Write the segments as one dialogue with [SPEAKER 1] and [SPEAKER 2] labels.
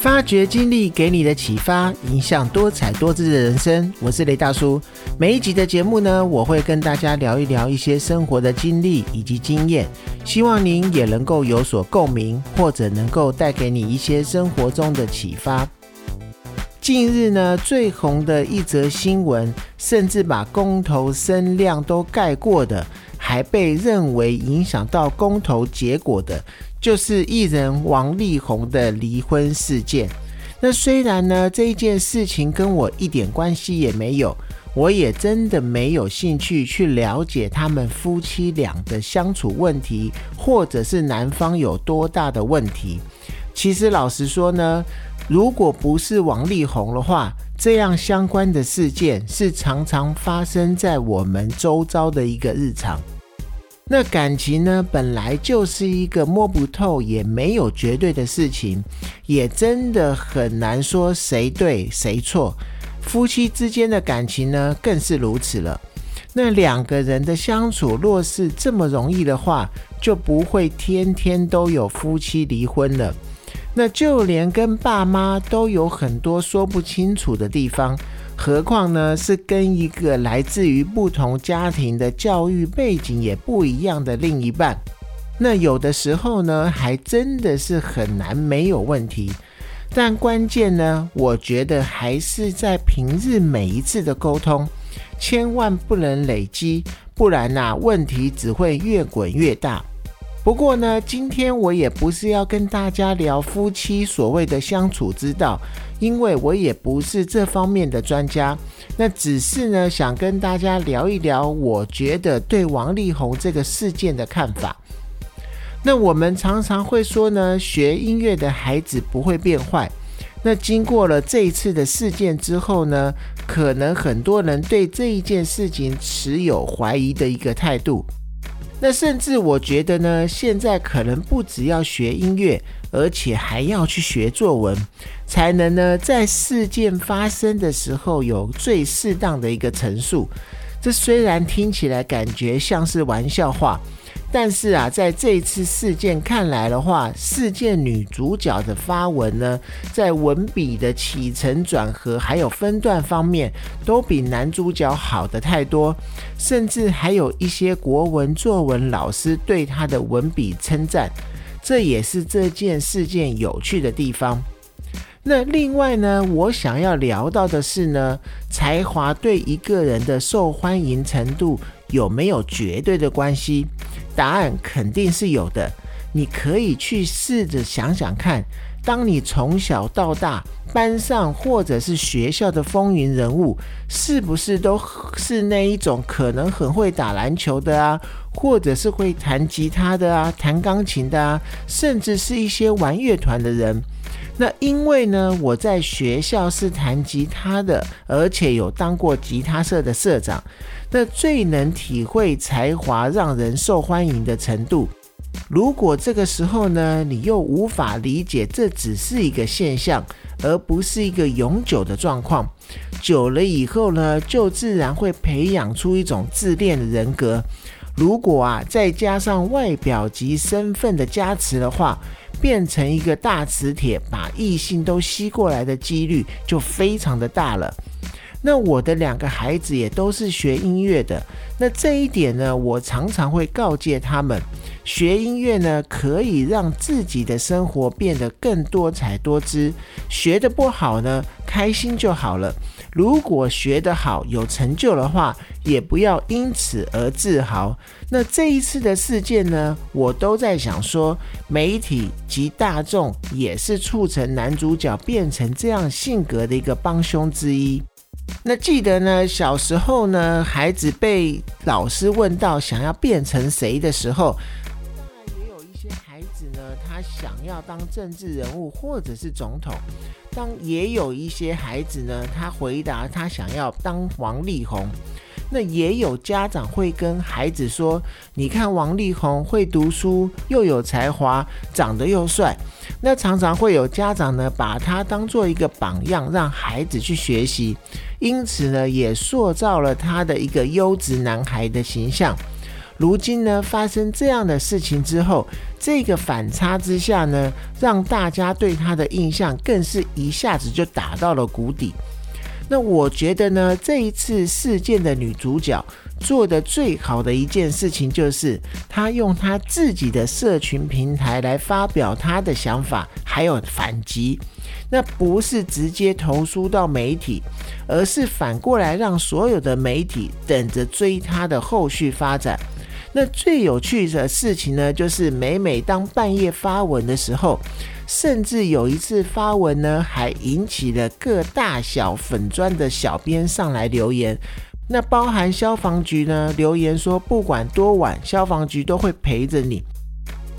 [SPEAKER 1] 发掘经历给你的启发，影响多彩多姿的人生。我是雷大叔。每一集的节目呢，我会跟大家聊一聊一些生活的经历以及经验，希望您也能够有所共鸣，或者能够带给你一些生活中的启发。近日呢，最红的一则新闻，甚至把公投声量都盖过的，还被认为影响到公投结果的。就是艺人王力宏的离婚事件。那虽然呢这一件事情跟我一点关系也没有，我也真的没有兴趣去了解他们夫妻俩的相处问题，或者是男方有多大的问题。其实老实说呢，如果不是王力宏的话，这样相关的事件是常常发生在我们周遭的一个日常。那感情呢，本来就是一个摸不透，也没有绝对的事情，也真的很难说谁对谁错。夫妻之间的感情呢，更是如此了。那两个人的相处，若是这么容易的话，就不会天天都有夫妻离婚了。那就连跟爸妈都有很多说不清楚的地方。何况呢，是跟一个来自于不同家庭的教育背景也不一样的另一半，那有的时候呢，还真的是很难没有问题。但关键呢，我觉得还是在平日每一次的沟通，千万不能累积，不然呐，问题只会越滚越大。不过呢，今天我也不是要跟大家聊夫妻所谓的相处之道，因为我也不是这方面的专家。那只是呢，想跟大家聊一聊，我觉得对王力宏这个事件的看法。那我们常常会说呢，学音乐的孩子不会变坏。那经过了这一次的事件之后呢，可能很多人对这一件事情持有怀疑的一个态度。那甚至我觉得呢，现在可能不只要学音乐，而且还要去学作文，才能呢在事件发生的时候有最适当的一个陈述。这虽然听起来感觉像是玩笑话。但是啊，在这次事件看来的话，事件女主角的发文呢，在文笔的起承转合还有分段方面，都比男主角好的太多，甚至还有一些国文作文老师对他的文笔称赞，这也是这件事件有趣的地方。那另外呢，我想要聊到的是呢，才华对一个人的受欢迎程度有没有绝对的关系？答案肯定是有的。你可以去试着想想看，当你从小到大班上或者是学校的风云人物，是不是都是那一种可能很会打篮球的啊，或者是会弹吉他的啊，弹钢琴的啊，甚至是一些玩乐团的人？那因为呢，我在学校是弹吉他的，而且有当过吉他社的社长，那最能体会才华让人受欢迎的程度。如果这个时候呢，你又无法理解这只是一个现象，而不是一个永久的状况，久了以后呢，就自然会培养出一种自恋的人格。如果啊，再加上外表及身份的加持的话，变成一个大磁铁，把异性都吸过来的几率就非常的大了。那我的两个孩子也都是学音乐的，那这一点呢，我常常会告诫他们，学音乐呢可以让自己的生活变得更多彩多姿。学的不好呢，开心就好了。如果学得好、有成就的话，也不要因此而自豪。那这一次的事件呢，我都在想说，媒体及大众也是促成男主角变成这样性格的一个帮凶之一。那记得呢，小时候呢，孩子被老师问到想要变成谁的时候。孩子呢，他想要当政治人物或者是总统，当也有一些孩子呢，他回答他想要当王力宏。那也有家长会跟孩子说：“你看王力宏会读书，又有才华，长得又帅。”那常常会有家长呢，把他当做一个榜样，让孩子去学习，因此呢，也塑造了他的一个优质男孩的形象。如今呢，发生这样的事情之后，这个反差之下呢，让大家对他的印象更是一下子就打到了谷底。那我觉得呢，这一次事件的女主角做的最好的一件事情，就是她用她自己的社群平台来发表她的想法，还有反击。那不是直接投诉到媒体，而是反过来让所有的媒体等着追她的后续发展。那最有趣的事情呢，就是每每当半夜发文的时候，甚至有一次发文呢，还引起了各大小粉砖的小编上来留言。那包含消防局呢，留言说不管多晚，消防局都会陪着你。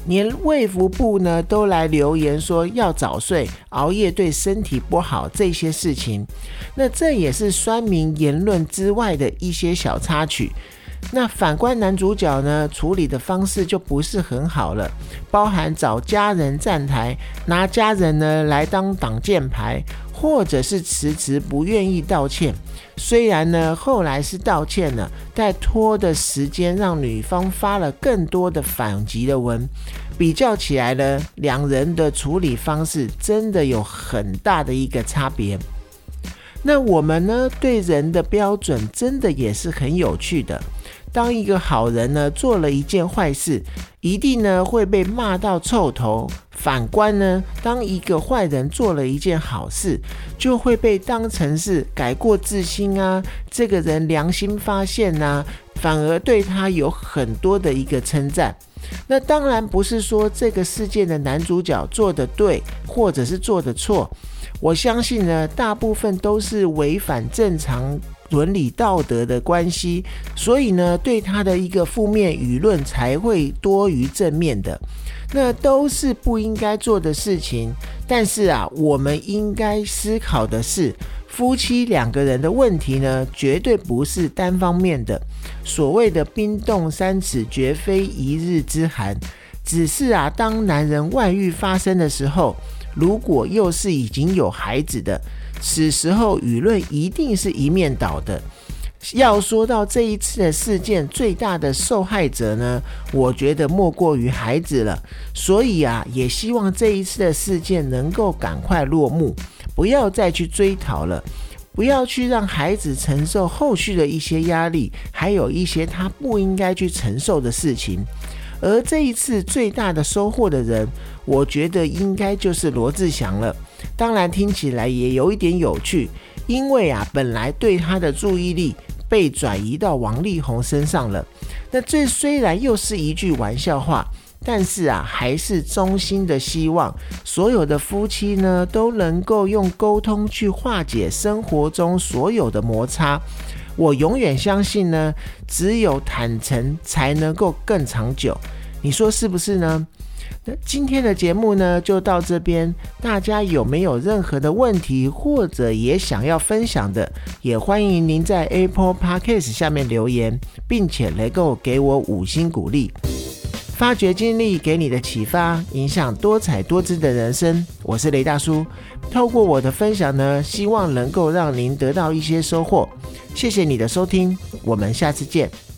[SPEAKER 1] 连卫福部呢都来留言说要早睡，熬夜对身体不好这些事情。那这也是酸民言论之外的一些小插曲。那反观男主角呢，处理的方式就不是很好了，包含找家人站台，拿家人呢来当挡箭牌，或者是迟迟不愿意道歉。虽然呢后来是道歉了，但拖的时间让女方发了更多的反击的文，比较起来呢，两人的处理方式真的有很大的一个差别。那我们呢对人的标准真的也是很有趣的。当一个好人呢做了一件坏事，一定呢会被骂到臭头。反观呢，当一个坏人做了一件好事，就会被当成是改过自新啊，这个人良心发现呐，反而对他有很多的一个称赞。那当然不是说这个事件的男主角做的对，或者是做的错。我相信呢，大部分都是违反正常。伦理道德的关系，所以呢，对他的一个负面舆论才会多于正面的，那都是不应该做的事情。但是啊，我们应该思考的是，夫妻两个人的问题呢，绝对不是单方面的。所谓的冰冻三尺，绝非一日之寒。只是啊，当男人外遇发生的时候，如果又是已经有孩子的。此时候舆论一定是一面倒的。要说到这一次的事件最大的受害者呢，我觉得莫过于孩子了。所以啊，也希望这一次的事件能够赶快落幕，不要再去追讨了，不要去让孩子承受后续的一些压力，还有一些他不应该去承受的事情。而这一次最大的收获的人，我觉得应该就是罗志祥了。当然听起来也有一点有趣，因为啊，本来对他的注意力被转移到王力宏身上了。那这虽然又是一句玩笑话，但是啊，还是衷心的希望所有的夫妻呢都能够用沟通去化解生活中所有的摩擦。我永远相信呢，只有坦诚才能够更长久。你说是不是呢？那今天的节目呢，就到这边。大家有没有任何的问题，或者也想要分享的，也欢迎您在 Apple Podcast 下面留言，并且能够给我五星鼓励。发掘经历给你的启发，影响多彩多姿的人生。我是雷大叔，透过我的分享呢，希望能够让您得到一些收获。谢谢你的收听，我们下次见。